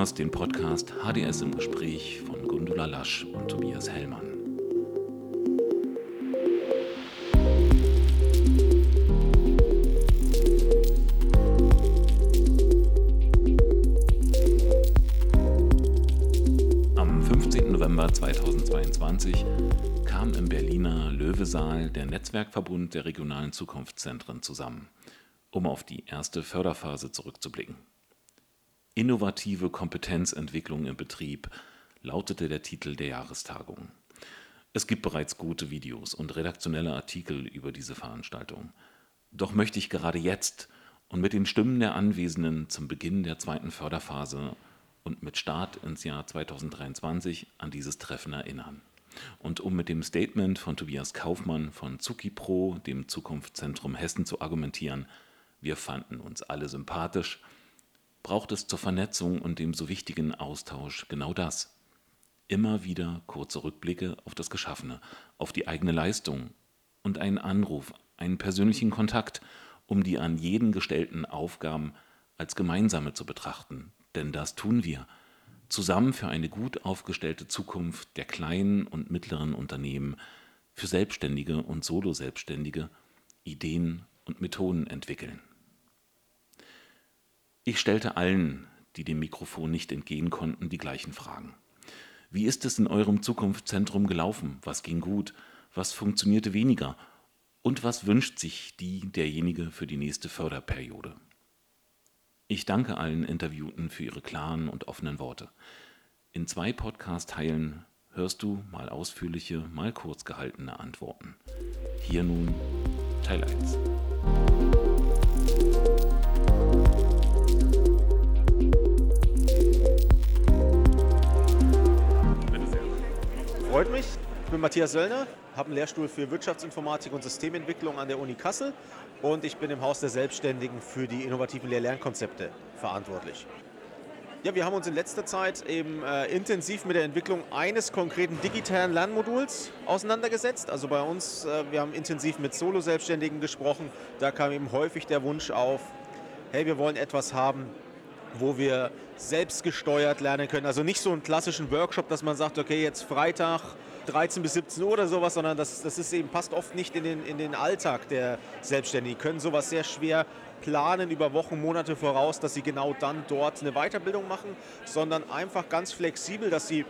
hörst den Podcast HDS im Gespräch von Gundula Lasch und Tobias Hellmann. Am 15. November 2022 kam im Berliner Löwesaal der Netzwerkverbund der regionalen Zukunftszentren zusammen, um auf die erste Förderphase zurückzublicken. Innovative Kompetenzentwicklung im Betrieb lautete der Titel der Jahrestagung. Es gibt bereits gute Videos und redaktionelle Artikel über diese Veranstaltung. Doch möchte ich gerade jetzt und mit den Stimmen der Anwesenden zum Beginn der zweiten Förderphase und mit Start ins Jahr 2023 an dieses Treffen erinnern. Und um mit dem Statement von Tobias Kaufmann von Zukipro, dem Zukunftszentrum Hessen, zu argumentieren, wir fanden uns alle sympathisch, braucht es zur Vernetzung und dem so wichtigen Austausch genau das. Immer wieder kurze Rückblicke auf das Geschaffene, auf die eigene Leistung und einen Anruf, einen persönlichen Kontakt, um die an jeden gestellten Aufgaben als gemeinsame zu betrachten. Denn das tun wir. Zusammen für eine gut aufgestellte Zukunft der kleinen und mittleren Unternehmen, für Selbstständige und Solo-Selbstständige Ideen und Methoden entwickeln. Ich stellte allen, die dem Mikrofon nicht entgehen konnten, die gleichen Fragen. Wie ist es in eurem Zukunftszentrum gelaufen? Was ging gut? Was funktionierte weniger? Und was wünscht sich die derjenige für die nächste Förderperiode? Ich danke allen Interviewten für ihre klaren und offenen Worte. In zwei Podcast-Teilen hörst du mal ausführliche, mal kurz gehaltene Antworten. Hier nun Teil 1. Freut mich. Ich bin Matthias Söllner, habe einen Lehrstuhl für Wirtschaftsinformatik und Systementwicklung an der Uni Kassel und ich bin im Haus der Selbstständigen für die innovativen Lehr-Lernkonzepte verantwortlich. Ja, wir haben uns in letzter Zeit eben äh, intensiv mit der Entwicklung eines konkreten digitalen Lernmoduls auseinandergesetzt. Also bei uns, äh, wir haben intensiv mit Solo-Selbstständigen gesprochen. Da kam eben häufig der Wunsch auf, hey, wir wollen etwas haben, wo wir selbst gesteuert lernen können. Also nicht so einen klassischen Workshop, dass man sagt, okay, jetzt Freitag 13 bis 17 Uhr oder sowas, sondern das, das ist eben, passt oft nicht in den, in den Alltag der Selbstständigen. Die können sowas sehr schwer planen über Wochen, Monate voraus, dass sie genau dann dort eine Weiterbildung machen, sondern einfach ganz flexibel, dass sie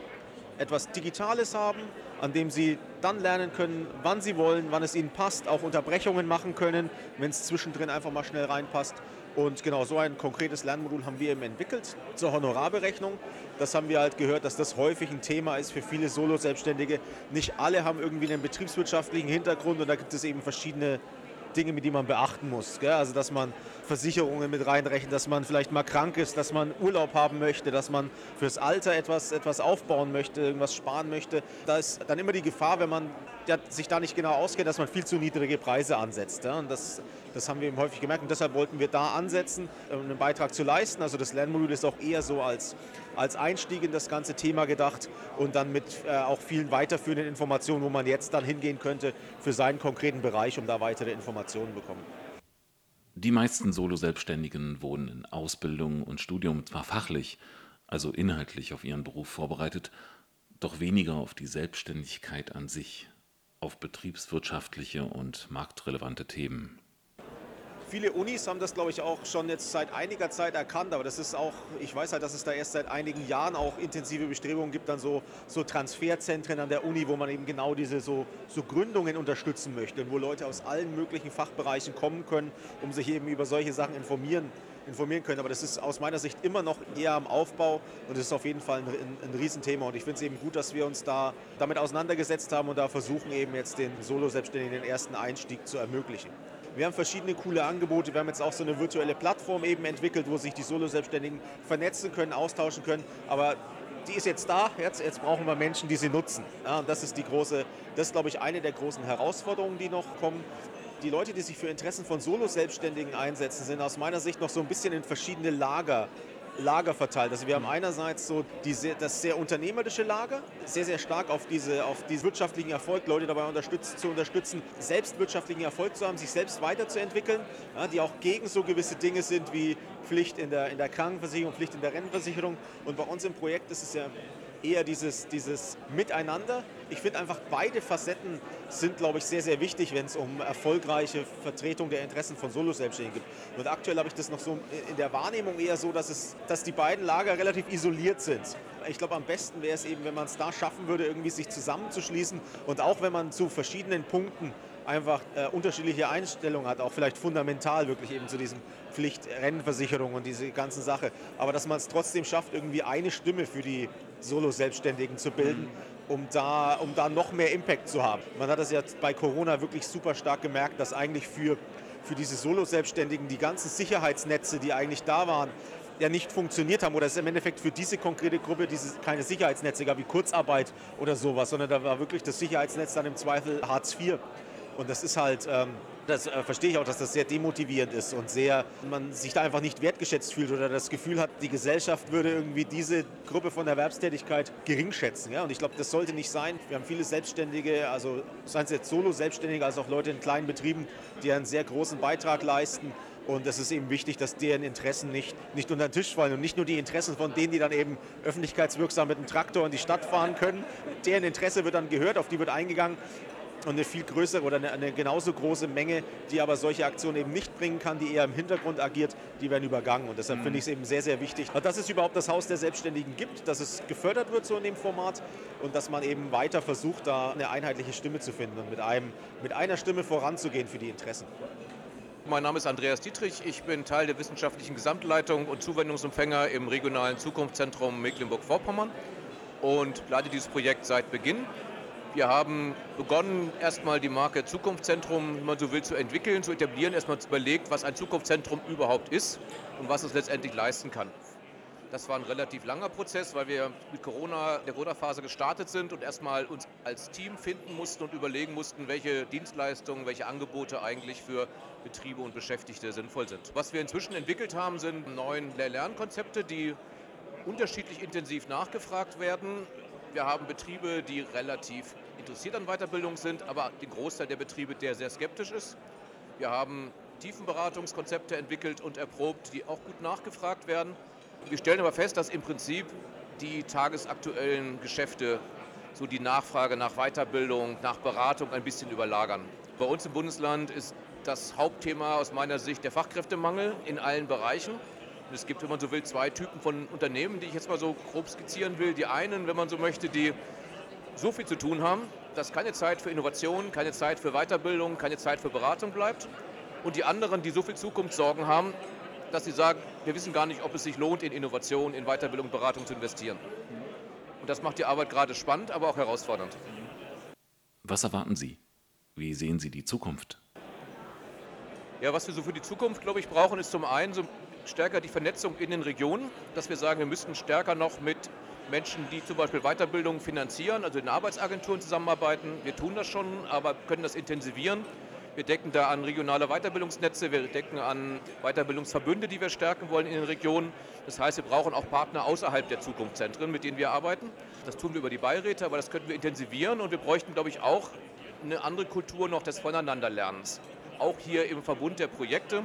etwas Digitales haben, an dem sie dann lernen können, wann sie wollen, wann es ihnen passt, auch Unterbrechungen machen können, wenn es zwischendrin einfach mal schnell reinpasst. Und genau so ein konkretes Lernmodul haben wir eben entwickelt zur Honorarberechnung. Das haben wir halt gehört, dass das häufig ein Thema ist für viele Solo-Selbstständige. Nicht alle haben irgendwie einen betriebswirtschaftlichen Hintergrund und da gibt es eben verschiedene Dinge, mit die man beachten muss. Gell? Also dass man Versicherungen mit reinrechnet, dass man vielleicht mal krank ist, dass man Urlaub haben möchte, dass man fürs Alter etwas, etwas aufbauen möchte, irgendwas sparen möchte. Da ist dann immer die Gefahr, wenn man sich da nicht genau auskennt, dass man viel zu niedrige Preise ansetzt. Ja? Und das, das haben wir eben häufig gemerkt und deshalb wollten wir da ansetzen, um einen Beitrag zu leisten. Also das Lernmodul ist auch eher so als, als Einstieg in das ganze Thema gedacht und dann mit äh, auch vielen weiterführenden Informationen, wo man jetzt dann hingehen könnte für seinen konkreten Bereich, um da weitere Informationen bekommen. Die meisten Solo-Selbstständigen wurden in Ausbildung und Studium zwar fachlich, also inhaltlich auf ihren Beruf vorbereitet, doch weniger auf die Selbstständigkeit an sich, auf betriebswirtschaftliche und marktrelevante Themen. Viele Unis haben das, glaube ich, auch schon jetzt seit einiger Zeit erkannt, aber das ist auch, ich weiß halt, dass es da erst seit einigen Jahren auch intensive Bestrebungen gibt, dann so, so Transferzentren an der Uni, wo man eben genau diese so, so Gründungen unterstützen möchte wo Leute aus allen möglichen Fachbereichen kommen können, um sich eben über solche Sachen informieren informieren können. Aber das ist aus meiner Sicht immer noch eher am Aufbau und das ist auf jeden Fall ein, ein, ein Riesenthema. Und ich finde es eben gut, dass wir uns da damit auseinandergesetzt haben und da versuchen eben jetzt den Solo-Selbstständigen den ersten Einstieg zu ermöglichen. Wir haben verschiedene coole Angebote. Wir haben jetzt auch so eine virtuelle Plattform eben entwickelt, wo sich die Solo-Selbstständigen vernetzen können, austauschen können. Aber die ist jetzt da, jetzt, jetzt brauchen wir Menschen, die sie nutzen. Ja, das ist die große, das ist glaube ich eine der großen Herausforderungen, die noch kommen. Die Leute, die sich für Interessen von Solo-Selbstständigen einsetzen, sind aus meiner Sicht noch so ein bisschen in verschiedene Lager Lager verteilt. Also wir haben einerseits so die sehr, das sehr unternehmerische Lager, sehr, sehr stark auf, diese, auf diesen wirtschaftlichen Erfolg, Leute dabei unterstützen, zu unterstützen, selbst wirtschaftlichen Erfolg zu haben, sich selbst weiterzuentwickeln, ja, die auch gegen so gewisse Dinge sind wie Pflicht in der, in der Krankenversicherung, Pflicht in der Rentenversicherung. Und bei uns im Projekt ist es ja eher dieses, dieses Miteinander. Ich finde einfach, beide Facetten sind, glaube ich, sehr, sehr wichtig, wenn es um erfolgreiche Vertretung der Interessen von Solo-Selbstständigen geht. Und aktuell habe ich das noch so in der Wahrnehmung eher so, dass, es, dass die beiden Lager relativ isoliert sind. Ich glaube, am besten wäre es eben, wenn man es da schaffen würde, irgendwie sich zusammenzuschließen und auch wenn man zu verschiedenen Punkten einfach äh, unterschiedliche Einstellungen hat, auch vielleicht fundamental wirklich eben zu diesem Pflichtrennenversicherung und diese ganze Sache. Aber dass man es trotzdem schafft, irgendwie eine Stimme für die Solo-Selbstständigen zu bilden, um da, um da noch mehr Impact zu haben. Man hat das jetzt bei Corona wirklich super stark gemerkt, dass eigentlich für, für diese Solo-Selbstständigen die ganzen Sicherheitsnetze, die eigentlich da waren, ja nicht funktioniert haben oder es im Endeffekt für diese konkrete Gruppe diese, keine Sicherheitsnetze gab wie Kurzarbeit oder sowas, sondern da war wirklich das Sicherheitsnetz dann im Zweifel Hartz IV. Und das ist halt, ähm, das äh, verstehe ich auch, dass das sehr demotivierend ist und sehr, man sich da einfach nicht wertgeschätzt fühlt oder das Gefühl hat, die Gesellschaft würde irgendwie diese Gruppe von Erwerbstätigkeit gering schätzen. Ja? Und ich glaube, das sollte nicht sein. Wir haben viele Selbstständige, also seien es jetzt Solo-Selbstständige, als auch Leute in kleinen Betrieben, die einen sehr großen Beitrag leisten. Und es ist eben wichtig, dass deren Interessen nicht, nicht unter den Tisch fallen und nicht nur die Interessen von denen, die dann eben öffentlichkeitswirksam mit dem Traktor in die Stadt fahren können. Deren Interesse wird dann gehört, auf die wird eingegangen und eine viel größere oder eine, eine, genauso große Menge, die aber solche Aktionen eben nicht bringen kann, die eher im Hintergrund agiert, die werden übergangen. Und deshalb mhm. finde ich es eben sehr, sehr wichtig, dass es überhaupt das Haus der Selbstständigen gibt, dass es gefördert wird so in dem Format und dass man eben weiter versucht, da eine einheitliche Stimme zu finden und mit, einem, mit einer Stimme voranzugehen für die Interessen. Mein Name ist Andreas Dietrich. Ich bin Teil der wissenschaftlichen Gesamtleitung und Zuwendungsempfänger im regionalen Zukunftszentrum Mecklenburg-Vorpommern und leite dieses Projekt seit Beginn. Wir haben begonnen, erstmal die Marke Zukunftszentrum, wenn man so will, zu entwickeln, zu etablieren, erstmal überlegt, was ein Zukunftszentrum überhaupt ist und was es letztendlich leisten kann. Das war ein relativ langer Prozess, weil wir mit Corona, der Corona-Phase gestartet sind und erstmal uns als Team finden mussten und überlegen mussten, welche Dienstleistungen, welche Angebote eigentlich für Betriebe und Beschäftigte sinnvoll sind. Was wir inzwischen entwickelt haben, sind neun Lehr-Lernkonzepte, die unterschiedlich intensiv nachgefragt werden. Wir haben Betriebe, die relativ interessiert an Weiterbildung sind, aber den Großteil der Betriebe, der sehr skeptisch ist. Wir haben Tiefenberatungskonzepte entwickelt und erprobt, die auch gut nachgefragt werden. Wir stellen aber fest, dass im Prinzip die tagesaktuellen Geschäfte so die Nachfrage nach Weiterbildung, nach Beratung ein bisschen überlagern. Bei uns im Bundesland ist das Hauptthema aus meiner Sicht der Fachkräftemangel in allen Bereichen. Und es gibt, wenn man so will, zwei Typen von Unternehmen, die ich jetzt mal so grob skizzieren will. Die einen, wenn man so möchte, die so viel zu tun haben, dass keine Zeit für Innovation, keine Zeit für Weiterbildung, keine Zeit für Beratung bleibt. Und die anderen, die so viel Zukunftssorgen haben, dass sie sagen, wir wissen gar nicht, ob es sich lohnt, in Innovation, in Weiterbildung, Beratung zu investieren. Und das macht die Arbeit gerade spannend, aber auch herausfordernd. Was erwarten Sie? Wie sehen Sie die Zukunft? Ja, was wir so für die Zukunft, glaube ich, brauchen, ist zum einen so stärker die Vernetzung in den Regionen, dass wir sagen, wir müssten stärker noch mit Menschen, die zum Beispiel Weiterbildung finanzieren, also in Arbeitsagenturen zusammenarbeiten. Wir tun das schon, aber können das intensivieren. Wir decken da an regionale Weiterbildungsnetze, wir decken an Weiterbildungsverbünde, die wir stärken wollen in den Regionen. Das heißt, wir brauchen auch Partner außerhalb der Zukunftszentren, mit denen wir arbeiten. Das tun wir über die Beiräte, aber das könnten wir intensivieren und wir bräuchten, glaube ich, auch eine andere Kultur noch des Voneinanderlernens. Auch hier im Verbund der Projekte.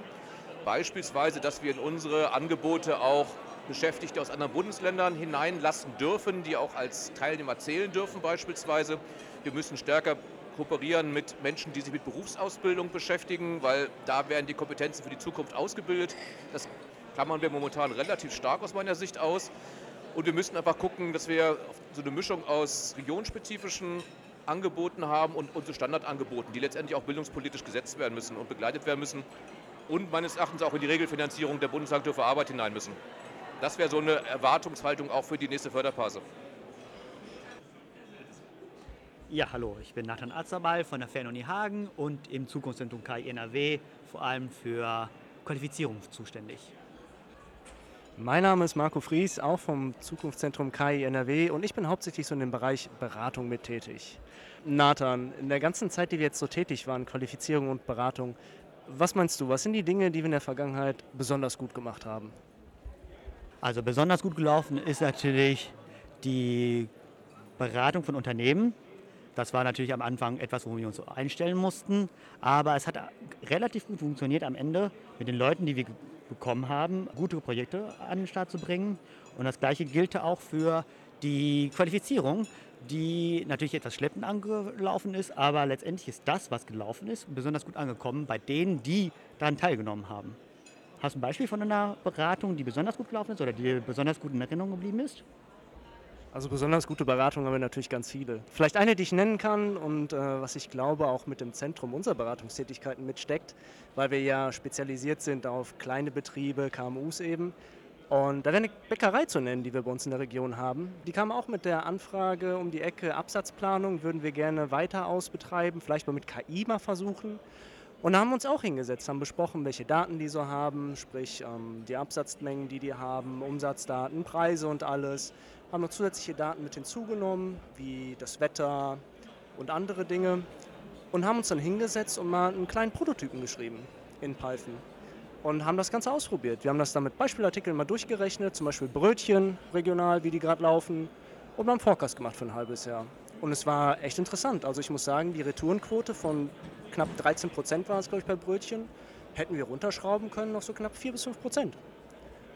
Beispielsweise, dass wir in unsere Angebote auch Beschäftigte aus anderen Bundesländern hineinlassen dürfen, die auch als Teilnehmer zählen dürfen beispielsweise. Wir müssen stärker kooperieren mit Menschen, die sich mit Berufsausbildung beschäftigen, weil da werden die Kompetenzen für die Zukunft ausgebildet. Das klammern wir momentan relativ stark aus meiner Sicht aus. Und wir müssen einfach gucken, dass wir so eine Mischung aus regionspezifischen Angeboten haben und unsere Standardangeboten, die letztendlich auch bildungspolitisch gesetzt werden müssen und begleitet werden müssen und meines Erachtens auch in die Regelfinanzierung der Bundesagentur für Arbeit hinein müssen. Das wäre so eine Erwartungshaltung auch für die nächste Förderphase. Ja, hallo, ich bin Nathan Azerbal von der Fernuni Hagen und im Zukunftszentrum KI NRW vor allem für Qualifizierung zuständig. Mein Name ist Marco Fries, auch vom Zukunftszentrum KI NRW und ich bin hauptsächlich so in dem Bereich Beratung mit tätig. Nathan, in der ganzen Zeit, die wir jetzt so tätig waren, Qualifizierung und Beratung, was meinst du, was sind die Dinge, die wir in der Vergangenheit besonders gut gemacht haben? Also besonders gut gelaufen ist natürlich die Beratung von Unternehmen. Das war natürlich am Anfang etwas, wo wir uns einstellen mussten, aber es hat relativ gut funktioniert am Ende mit den Leuten, die wir bekommen haben, gute Projekte an den Start zu bringen. Und das Gleiche gilt auch für die Qualifizierung, die natürlich etwas schleppend angelaufen ist, aber letztendlich ist das, was gelaufen ist, besonders gut angekommen bei denen, die daran teilgenommen haben. Hast du ein Beispiel von einer Beratung, die besonders gut gelaufen ist oder die besonders gut in Erinnerung geblieben ist? Also besonders gute Beratungen haben wir natürlich ganz viele. Vielleicht eine, die ich nennen kann und äh, was ich glaube auch mit dem Zentrum unserer Beratungstätigkeiten mitsteckt, weil wir ja spezialisiert sind auf kleine Betriebe, KMUs eben. Und da wäre eine Bäckerei zu nennen, die wir bei uns in der Region haben. Die kam auch mit der Anfrage um die Ecke Absatzplanung, würden wir gerne weiter ausbetreiben, vielleicht mal mit KI mal versuchen. Und da haben wir uns auch hingesetzt, haben besprochen, welche Daten die so haben, sprich ähm, die Absatzmengen, die die haben, Umsatzdaten, Preise und alles haben noch zusätzliche Daten mit hinzugenommen, wie das Wetter und andere Dinge und haben uns dann hingesetzt und mal einen kleinen Prototypen geschrieben in Python und haben das Ganze ausprobiert. Wir haben das dann mit Beispielartikeln mal durchgerechnet, zum Beispiel Brötchen regional, wie die gerade laufen und haben Forecast gemacht für ein halbes Jahr. Und es war echt interessant. Also ich muss sagen, die Retourenquote von knapp 13 Prozent war es, glaube ich, bei Brötchen, hätten wir runterschrauben können auf so knapp 4 bis 5 Prozent.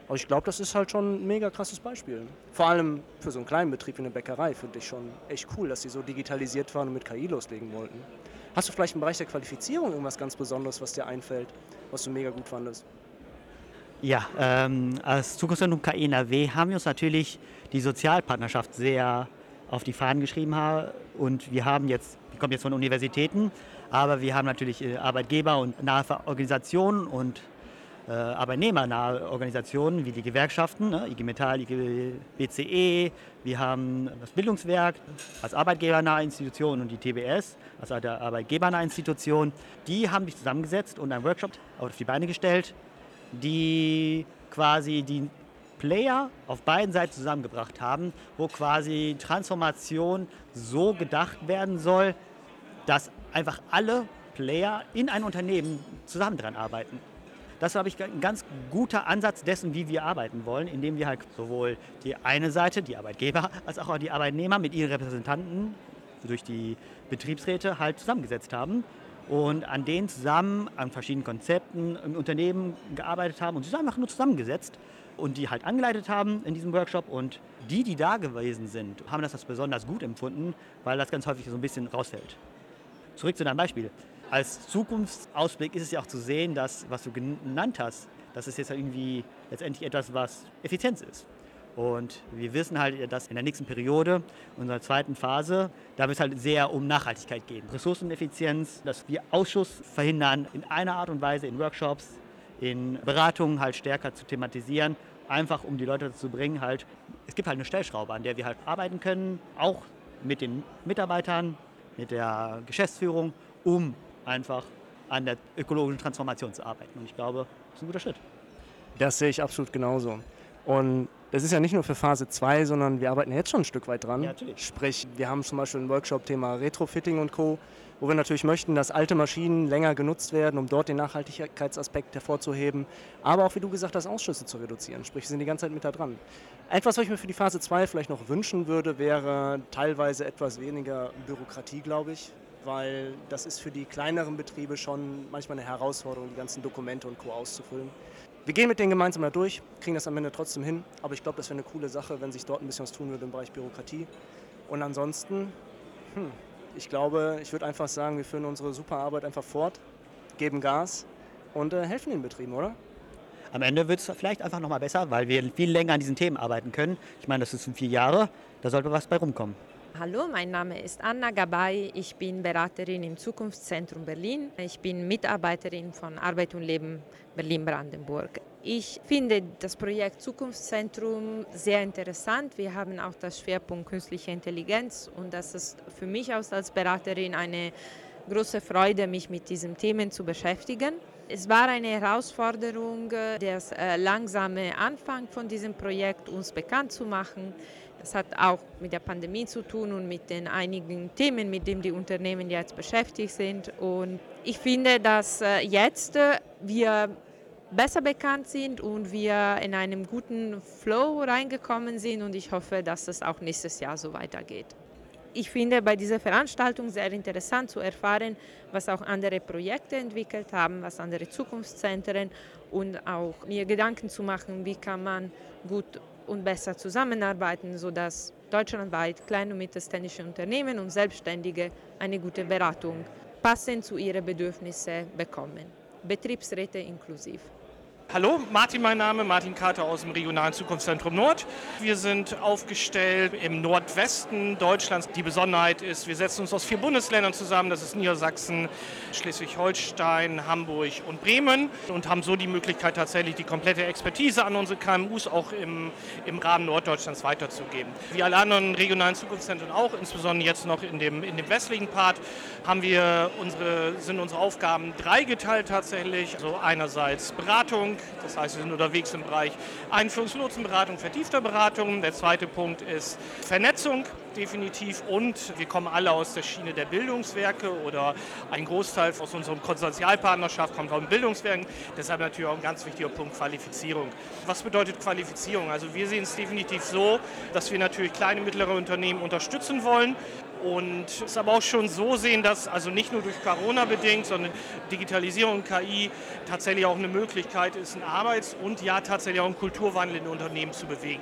Aber ich glaube, das ist halt schon ein mega krasses Beispiel. Vor allem für so einen kleinen Betrieb wie eine Bäckerei finde ich schon echt cool, dass sie so digitalisiert waren und mit KI loslegen wollten. Hast du vielleicht im Bereich der Qualifizierung irgendwas ganz Besonderes, was dir einfällt, was du mega gut fandest? Ja, ähm, als Zukunftszentrum KI NRW haben wir uns natürlich die Sozialpartnerschaft sehr auf die Fahnen geschrieben und wir haben jetzt, wir kommen jetzt von Universitäten, aber wir haben natürlich äh, Arbeitgeber und nahe Organisationen und äh, arbeitnehmernahe Organisationen wie die Gewerkschaften, ne, IG Metall, IG BCE, wir haben das Bildungswerk als arbeitgebernahe Institution und die TBS als arbeitgebernahe Institution. Die haben sich zusammengesetzt und einen Workshop auf die Beine gestellt, die quasi die Player auf beiden Seiten zusammengebracht haben, wo quasi Transformation so gedacht werden soll, dass einfach alle Player in einem Unternehmen zusammen dran arbeiten. Das ist, glaube ich, ein ganz guter Ansatz dessen, wie wir arbeiten wollen, indem wir halt sowohl die eine Seite, die Arbeitgeber, als auch die Arbeitnehmer mit ihren Repräsentanten durch die Betriebsräte halt zusammengesetzt haben und an denen zusammen an verschiedenen Konzepten im Unternehmen gearbeitet haben und sie einfach nur zusammengesetzt und die halt angeleitet haben in diesem Workshop und die, die da gewesen sind, haben das als besonders gut empfunden, weil das ganz häufig so ein bisschen rausfällt. Zurück zu deinem Beispiel als Zukunftsausblick ist es ja auch zu sehen, dass, was du genannt hast, das ist jetzt irgendwie letztendlich etwas, was Effizienz ist. Und wir wissen halt, dass in der nächsten Periode, unserer zweiten Phase, da wird es halt sehr um Nachhaltigkeit gehen. Ressourceneffizienz, dass wir Ausschuss verhindern, in einer Art und Weise in Workshops, in Beratungen halt stärker zu thematisieren, einfach um die Leute dazu zu bringen, halt, es gibt halt eine Stellschraube, an der wir halt arbeiten können, auch mit den Mitarbeitern, mit der Geschäftsführung, um einfach an der ökologischen Transformation zu arbeiten. Und ich glaube, das ist ein guter Schritt. Das sehe ich absolut genauso. Und das ist ja nicht nur für Phase 2, sondern wir arbeiten jetzt schon ein Stück weit dran. Ja, natürlich. Sprich, wir haben zum Beispiel ein Workshop-Thema Retrofitting und Co., wo wir natürlich möchten, dass alte Maschinen länger genutzt werden, um dort den Nachhaltigkeitsaspekt hervorzuheben, aber auch, wie du gesagt hast, Ausschüsse zu reduzieren. Sprich, wir sind die ganze Zeit mit da dran. Etwas, was ich mir für die Phase 2 vielleicht noch wünschen würde, wäre teilweise etwas weniger Bürokratie, glaube ich weil das ist für die kleineren Betriebe schon manchmal eine Herausforderung, die ganzen Dokumente und Co. auszufüllen. Wir gehen mit denen gemeinsam da durch, kriegen das am Ende trotzdem hin, aber ich glaube, das wäre eine coole Sache, wenn sich dort ein bisschen was tun würde im Bereich Bürokratie. Und ansonsten, hm, ich glaube, ich würde einfach sagen, wir führen unsere super Arbeit einfach fort, geben Gas und äh, helfen den Betrieben, oder? Am Ende wird es vielleicht einfach nochmal besser, weil wir viel länger an diesen Themen arbeiten können. Ich meine, das sind vier Jahre, da sollte was bei rumkommen. Hallo, mein Name ist Anna Gabay. Ich bin Beraterin im Zukunftszentrum Berlin. Ich bin Mitarbeiterin von Arbeit und Leben Berlin-Brandenburg. Ich finde das Projekt Zukunftszentrum sehr interessant. Wir haben auch das Schwerpunkt künstliche Intelligenz und das ist für mich als Beraterin eine große Freude, mich mit diesen Themen zu beschäftigen. Es war eine Herausforderung, der äh, langsame Anfang von diesem Projekt uns bekannt zu machen. Das hat auch mit der Pandemie zu tun und mit den einigen Themen, mit denen die Unternehmen jetzt beschäftigt sind. Und ich finde, dass äh, jetzt äh, wir besser bekannt sind und wir in einem guten Flow reingekommen sind und ich hoffe, dass es auch nächstes Jahr so weitergeht. Ich finde bei dieser Veranstaltung sehr interessant zu erfahren, was auch andere Projekte entwickelt haben, was andere Zukunftszentren und auch mir Gedanken zu machen, wie kann man gut und besser zusammenarbeiten, sodass deutschlandweit kleine und mittelständische Unternehmen und Selbstständige eine gute Beratung passend zu ihren Bedürfnissen bekommen. Betriebsräte inklusiv. Hallo, Martin mein Name, Martin Kater aus dem Regionalen Zukunftszentrum Nord. Wir sind aufgestellt im Nordwesten Deutschlands. Die Besonderheit ist, wir setzen uns aus vier Bundesländern zusammen. Das ist Niedersachsen, Schleswig-Holstein, Hamburg und Bremen und haben so die Möglichkeit tatsächlich die komplette Expertise an unsere KMUs auch im, im Rahmen Norddeutschlands weiterzugeben. Wie alle anderen regionalen Zukunftszentren auch, insbesondere jetzt noch in dem, in dem westlichen Part, haben wir unsere, sind unsere Aufgaben dreigeteilt tatsächlich. Also einerseits Beratung, das heißt, wir sind unterwegs im Bereich Einführungslotsenberatung, vertiefter Beratung. Der zweite Punkt ist Vernetzung definitiv und wir kommen alle aus der Schiene der Bildungswerke oder ein Großteil aus unserem Konsortialpartnerschaft kommt von Bildungswerken. Deshalb natürlich auch ein ganz wichtiger Punkt Qualifizierung. Was bedeutet Qualifizierung? Also wir sehen es definitiv so, dass wir natürlich kleine, mittlere Unternehmen unterstützen wollen und es aber auch schon so sehen, dass also nicht nur durch Corona bedingt, sondern Digitalisierung und KI tatsächlich auch eine Möglichkeit ist, einen Arbeits- und ja tatsächlich auch einen Kulturwandel in Unternehmen zu bewegen.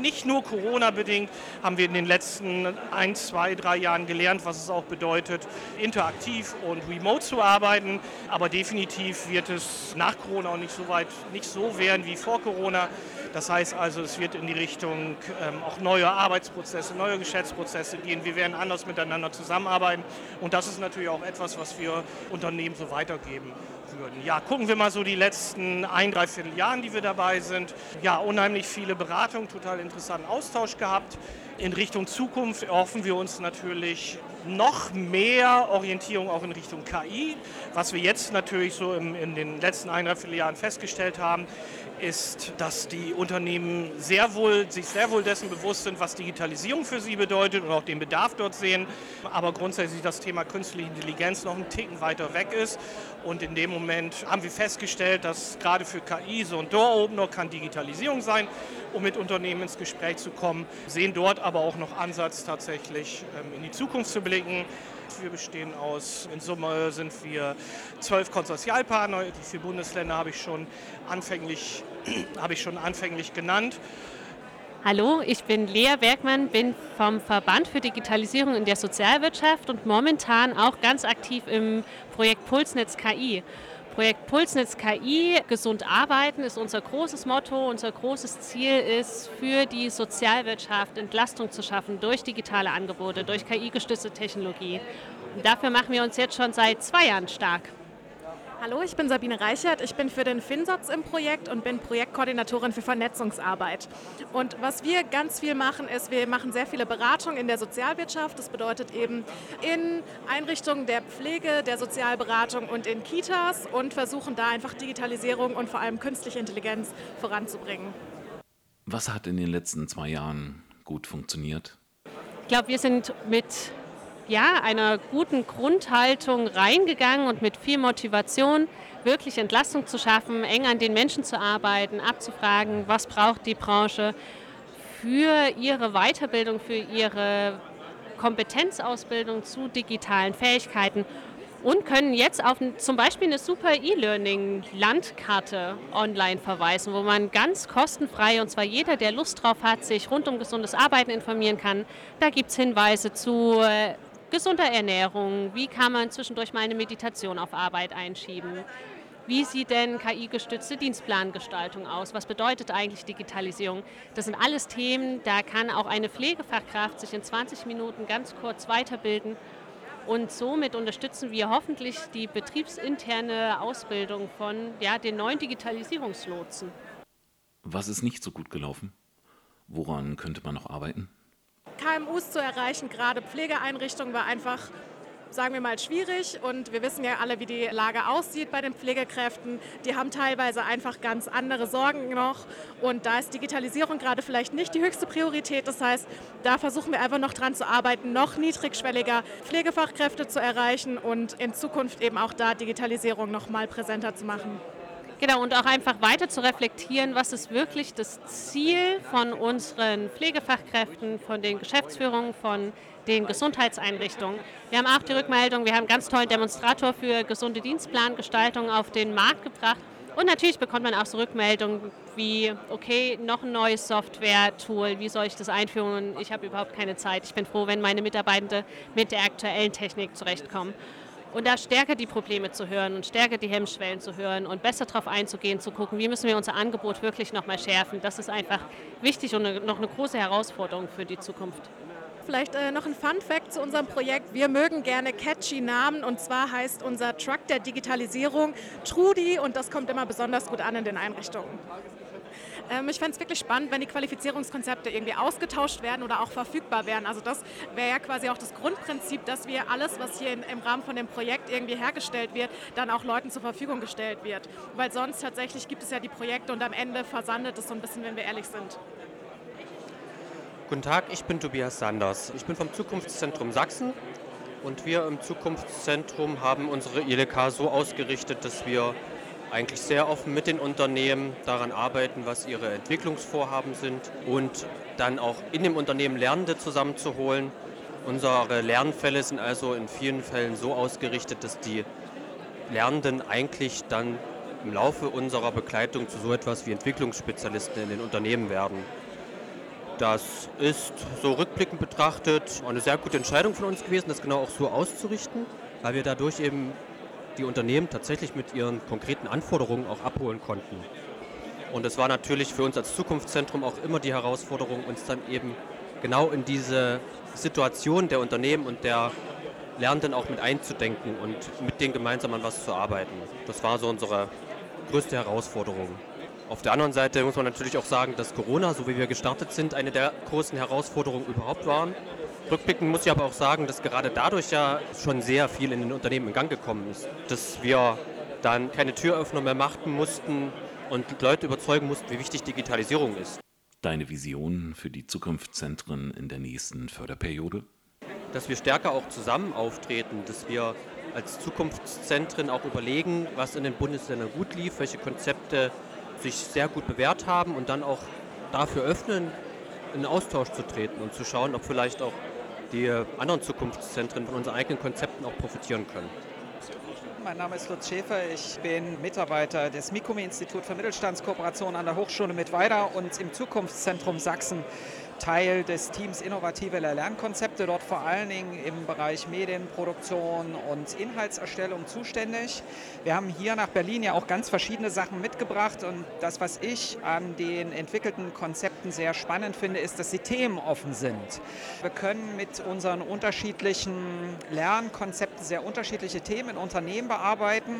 Nicht nur Corona bedingt haben wir in den letzten ein, zwei, drei Jahren gelernt, was es auch bedeutet, interaktiv und remote zu arbeiten. Aber definitiv wird es nach Corona auch nicht so weit, nicht so werden wie vor Corona. Das heißt also, es wird in die Richtung ähm, auch neue Arbeitsprozesse, neue Geschäftsprozesse gehen. Wir werden anders miteinander zusammenarbeiten. Und das ist natürlich auch etwas, was wir Unternehmen so weitergeben würden. Ja, gucken wir mal so die letzten ein, dreiviertel Jahren, die wir dabei sind. Ja, unheimlich viele Beratungen, total interessanten Austausch gehabt. In Richtung Zukunft erhoffen wir uns natürlich noch mehr Orientierung auch in Richtung KI. Was wir jetzt natürlich so im, in den letzten ein, dreiviertel Jahren festgestellt haben, ist, dass die Unternehmen sehr wohl, sich sehr wohl dessen bewusst sind, was Digitalisierung für sie bedeutet und auch den Bedarf dort sehen, aber grundsätzlich das Thema künstliche Intelligenz noch einen Ticken weiter weg ist. Und in dem Moment haben wir festgestellt, dass gerade für KI so ein Door-Opener kann Digitalisierung sein, um mit Unternehmen ins Gespräch zu kommen, sehen dort aber auch noch Ansatz tatsächlich ähm, in die Zukunft zu blicken. Wir bestehen aus, in Summe sind wir zwölf Konsortialpartner. Die vier Bundesländer habe ich schon anfänglich, habe ich schon anfänglich genannt. Hallo, ich bin Lea Bergmann, bin vom Verband für Digitalisierung in der Sozialwirtschaft und momentan auch ganz aktiv im Projekt Pulsnetz KI. Projekt Pulsnetz KI, gesund arbeiten ist unser großes Motto. Unser großes Ziel ist, für die Sozialwirtschaft Entlastung zu schaffen durch digitale Angebote, durch KI-gestützte Technologie. Und dafür machen wir uns jetzt schon seit zwei Jahren stark. Hallo, ich bin Sabine Reichert. Ich bin für den FinSatz im Projekt und bin Projektkoordinatorin für Vernetzungsarbeit. Und was wir ganz viel machen, ist, wir machen sehr viele Beratungen in der Sozialwirtschaft. Das bedeutet eben in Einrichtungen der Pflege, der Sozialberatung und in Kitas und versuchen da einfach Digitalisierung und vor allem künstliche Intelligenz voranzubringen. Was hat in den letzten zwei Jahren gut funktioniert? Ich glaube, wir sind mit ja, einer guten Grundhaltung reingegangen und mit viel Motivation wirklich Entlastung zu schaffen, eng an den Menschen zu arbeiten, abzufragen, was braucht die Branche für ihre Weiterbildung, für ihre Kompetenzausbildung zu digitalen Fähigkeiten und können jetzt auf zum Beispiel eine super E-Learning-Landkarte online verweisen, wo man ganz kostenfrei, und zwar jeder, der Lust drauf hat, sich rund um gesundes Arbeiten informieren kann. Da gibt es Hinweise zu äh, gesunder Ernährung, wie kann man zwischendurch mal eine Meditation auf Arbeit einschieben, wie sieht denn KI-gestützte Dienstplangestaltung aus? Was bedeutet eigentlich Digitalisierung? Das sind alles Themen, da kann auch eine Pflegefachkraft sich in 20 Minuten ganz kurz weiterbilden. Und somit unterstützen wir hoffentlich die betriebsinterne Ausbildung von ja, den neuen Digitalisierungslotsen. Was ist nicht so gut gelaufen? Woran könnte man noch arbeiten? KMUs zu erreichen, gerade Pflegeeinrichtungen, war einfach, sagen wir mal, schwierig. Und wir wissen ja alle, wie die Lage aussieht bei den Pflegekräften. Die haben teilweise einfach ganz andere Sorgen noch. Und da ist Digitalisierung gerade vielleicht nicht die höchste Priorität. Das heißt, da versuchen wir einfach noch dran zu arbeiten, noch niedrigschwelliger Pflegefachkräfte zu erreichen und in Zukunft eben auch da Digitalisierung noch mal präsenter zu machen. Genau, und auch einfach weiter zu reflektieren, was ist wirklich das Ziel von unseren Pflegefachkräften, von den Geschäftsführungen, von den Gesundheitseinrichtungen. Wir haben auch die Rückmeldung, wir haben einen ganz tollen Demonstrator für gesunde Dienstplangestaltung auf den Markt gebracht. Und natürlich bekommt man auch so Rückmeldungen wie, okay, noch ein neues Software-Tool, wie soll ich das einführen? Ich habe überhaupt keine Zeit. Ich bin froh, wenn meine Mitarbeitenden mit der aktuellen Technik zurechtkommen. Und da stärker die Probleme zu hören und stärker die Hemmschwellen zu hören und besser darauf einzugehen, zu gucken, wie müssen wir unser Angebot wirklich nochmal schärfen. Das ist einfach wichtig und noch eine große Herausforderung für die Zukunft. Vielleicht äh, noch ein Fun Fact zu unserem Projekt. Wir mögen gerne catchy Namen und zwar heißt unser Truck der Digitalisierung Trudi und das kommt immer besonders gut an in den Einrichtungen. Ähm, ich fände es wirklich spannend, wenn die Qualifizierungskonzepte irgendwie ausgetauscht werden oder auch verfügbar wären. Also das wäre ja quasi auch das Grundprinzip, dass wir alles, was hier in, im Rahmen von dem Projekt irgendwie hergestellt wird, dann auch Leuten zur Verfügung gestellt wird. Weil sonst tatsächlich gibt es ja die Projekte und am Ende versandet es so ein bisschen, wenn wir ehrlich sind. Guten Tag, ich bin Tobias Sanders. Ich bin vom Zukunftszentrum Sachsen und wir im Zukunftszentrum haben unsere ILK so ausgerichtet, dass wir eigentlich sehr offen mit den Unternehmen daran arbeiten, was ihre Entwicklungsvorhaben sind und dann auch in dem Unternehmen Lernende zusammenzuholen. Unsere Lernfälle sind also in vielen Fällen so ausgerichtet, dass die Lernenden eigentlich dann im Laufe unserer Begleitung zu so etwas wie Entwicklungsspezialisten in den Unternehmen werden. Das ist so rückblickend betrachtet eine sehr gute Entscheidung von uns gewesen, das genau auch so auszurichten, weil wir dadurch eben die Unternehmen tatsächlich mit ihren konkreten Anforderungen auch abholen konnten. Und es war natürlich für uns als Zukunftszentrum auch immer die Herausforderung, uns dann eben genau in diese Situation der Unternehmen und der Lernenden auch mit einzudenken und mit denen gemeinsam an was zu arbeiten. Das war so unsere größte Herausforderung. Auf der anderen Seite muss man natürlich auch sagen, dass Corona, so wie wir gestartet sind, eine der großen Herausforderungen überhaupt waren. Rückblickend muss ich aber auch sagen, dass gerade dadurch ja schon sehr viel in den Unternehmen in Gang gekommen ist. Dass wir dann keine Türöffner mehr machen mussten und Leute überzeugen mussten, wie wichtig Digitalisierung ist. Deine Vision für die Zukunftszentren in der nächsten Förderperiode? Dass wir stärker auch zusammen auftreten, dass wir als Zukunftszentren auch überlegen, was in den Bundesländern gut lief, welche Konzepte sich sehr gut bewährt haben und dann auch dafür öffnen, in Austausch zu treten und zu schauen, ob vielleicht auch die anderen Zukunftszentren von unseren eigenen Konzepten auch profitieren können. Mein Name ist Lutz Schäfer. Ich bin Mitarbeiter des Mikumi-Institut für Mittelstandskooperation an der Hochschule Mittweida und im Zukunftszentrum Sachsen Teil des Teams Innovative Lernkonzepte, dort vor allen Dingen im Bereich Medienproduktion und Inhaltserstellung zuständig. Wir haben hier nach Berlin ja auch ganz verschiedene Sachen mitgebracht und das, was ich an den entwickelten Konzepten sehr spannend finde, ist, dass sie themenoffen sind. Wir können mit unseren unterschiedlichen Lernkonzepten sehr unterschiedliche Themen in Unternehmen bearbeiten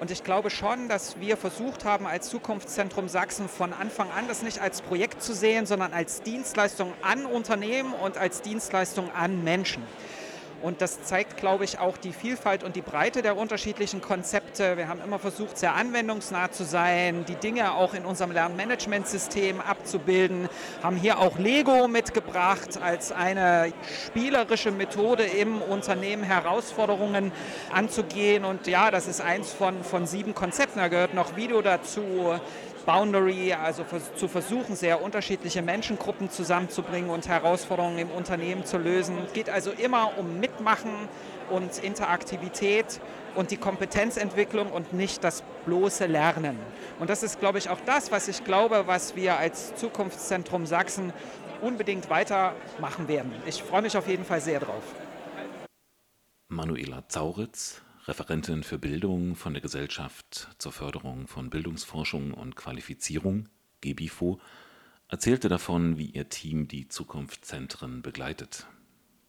und ich glaube schon, dass wir versucht haben, als Zukunftszentrum Sachsen von Anfang an das nicht als Projekt zu sehen, sondern als Dienstleistung Dienstleistung an Unternehmen und als Dienstleistung an Menschen. Und das zeigt, glaube ich, auch die Vielfalt und die Breite der unterschiedlichen Konzepte. Wir haben immer versucht, sehr anwendungsnah zu sein, die Dinge auch in unserem Lernmanagementsystem abzubilden, haben hier auch Lego mitgebracht als eine spielerische Methode im Unternehmen Herausforderungen anzugehen. Und ja, das ist eins von, von sieben Konzepten. Da gehört noch Video dazu, Boundary, also zu versuchen, sehr unterschiedliche Menschengruppen zusammenzubringen und Herausforderungen im Unternehmen zu lösen. Es geht also immer um Mitmachen und Interaktivität und die Kompetenzentwicklung und nicht das bloße Lernen. Und das ist, glaube ich, auch das, was ich glaube, was wir als Zukunftszentrum Sachsen unbedingt weitermachen werden. Ich freue mich auf jeden Fall sehr drauf. Manuela Zauritz, Referentin für Bildung von der Gesellschaft zur Förderung von Bildungsforschung und Qualifizierung, GBIFO, erzählte davon, wie ihr Team die Zukunftszentren begleitet.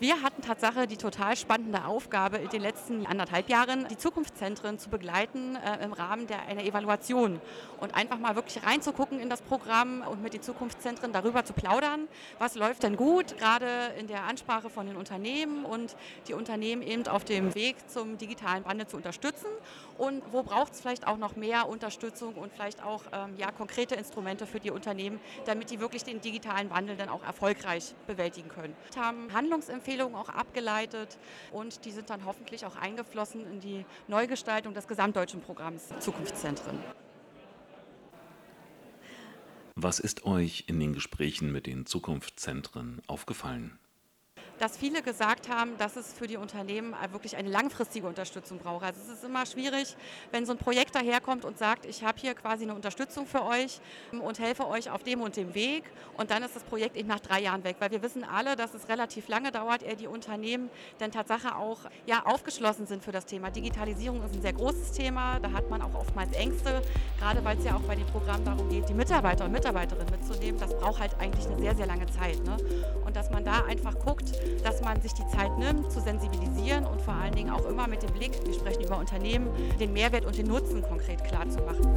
Wir hatten Tatsache die total spannende Aufgabe, in den letzten anderthalb Jahren die Zukunftszentren zu begleiten äh, im Rahmen der, einer Evaluation und einfach mal wirklich reinzugucken in das Programm und mit den Zukunftszentren darüber zu plaudern, was läuft denn gut, gerade in der Ansprache von den Unternehmen und die Unternehmen eben auf dem Weg zum digitalen Wandel zu unterstützen und wo braucht es vielleicht auch noch mehr Unterstützung und vielleicht auch ähm, ja, konkrete Instrumente für die Unternehmen, damit die wirklich den digitalen Wandel dann auch erfolgreich bewältigen können. Wir haben Handlungsempfehlungen Empfehlungen auch abgeleitet und die sind dann hoffentlich auch eingeflossen in die Neugestaltung des gesamtdeutschen Programms Zukunftszentren. Was ist euch in den Gesprächen mit den Zukunftszentren aufgefallen? Dass viele gesagt haben, dass es für die Unternehmen wirklich eine langfristige Unterstützung braucht. Also es ist immer schwierig, wenn so ein Projekt daherkommt und sagt, ich habe hier quasi eine Unterstützung für euch und helfe euch auf dem und dem Weg und dann ist das Projekt eben nach drei Jahren weg, weil wir wissen alle, dass es relativ lange dauert, ehe die Unternehmen dann Tatsache auch ja, aufgeschlossen sind für das Thema. Digitalisierung ist ein sehr großes Thema, da hat man auch oftmals Ängste, gerade weil es ja auch bei dem Programm darum geht, die Mitarbeiter und Mitarbeiterinnen mitzunehmen. Das braucht halt eigentlich eine sehr, sehr lange Zeit. Ne? Und dass man da einfach guckt, dass man sich die Zeit nimmt, zu sensibilisieren und vor allen Dingen auch immer mit dem Blick, wir sprechen über Unternehmen, den Mehrwert und den Nutzen konkret klar zu machen.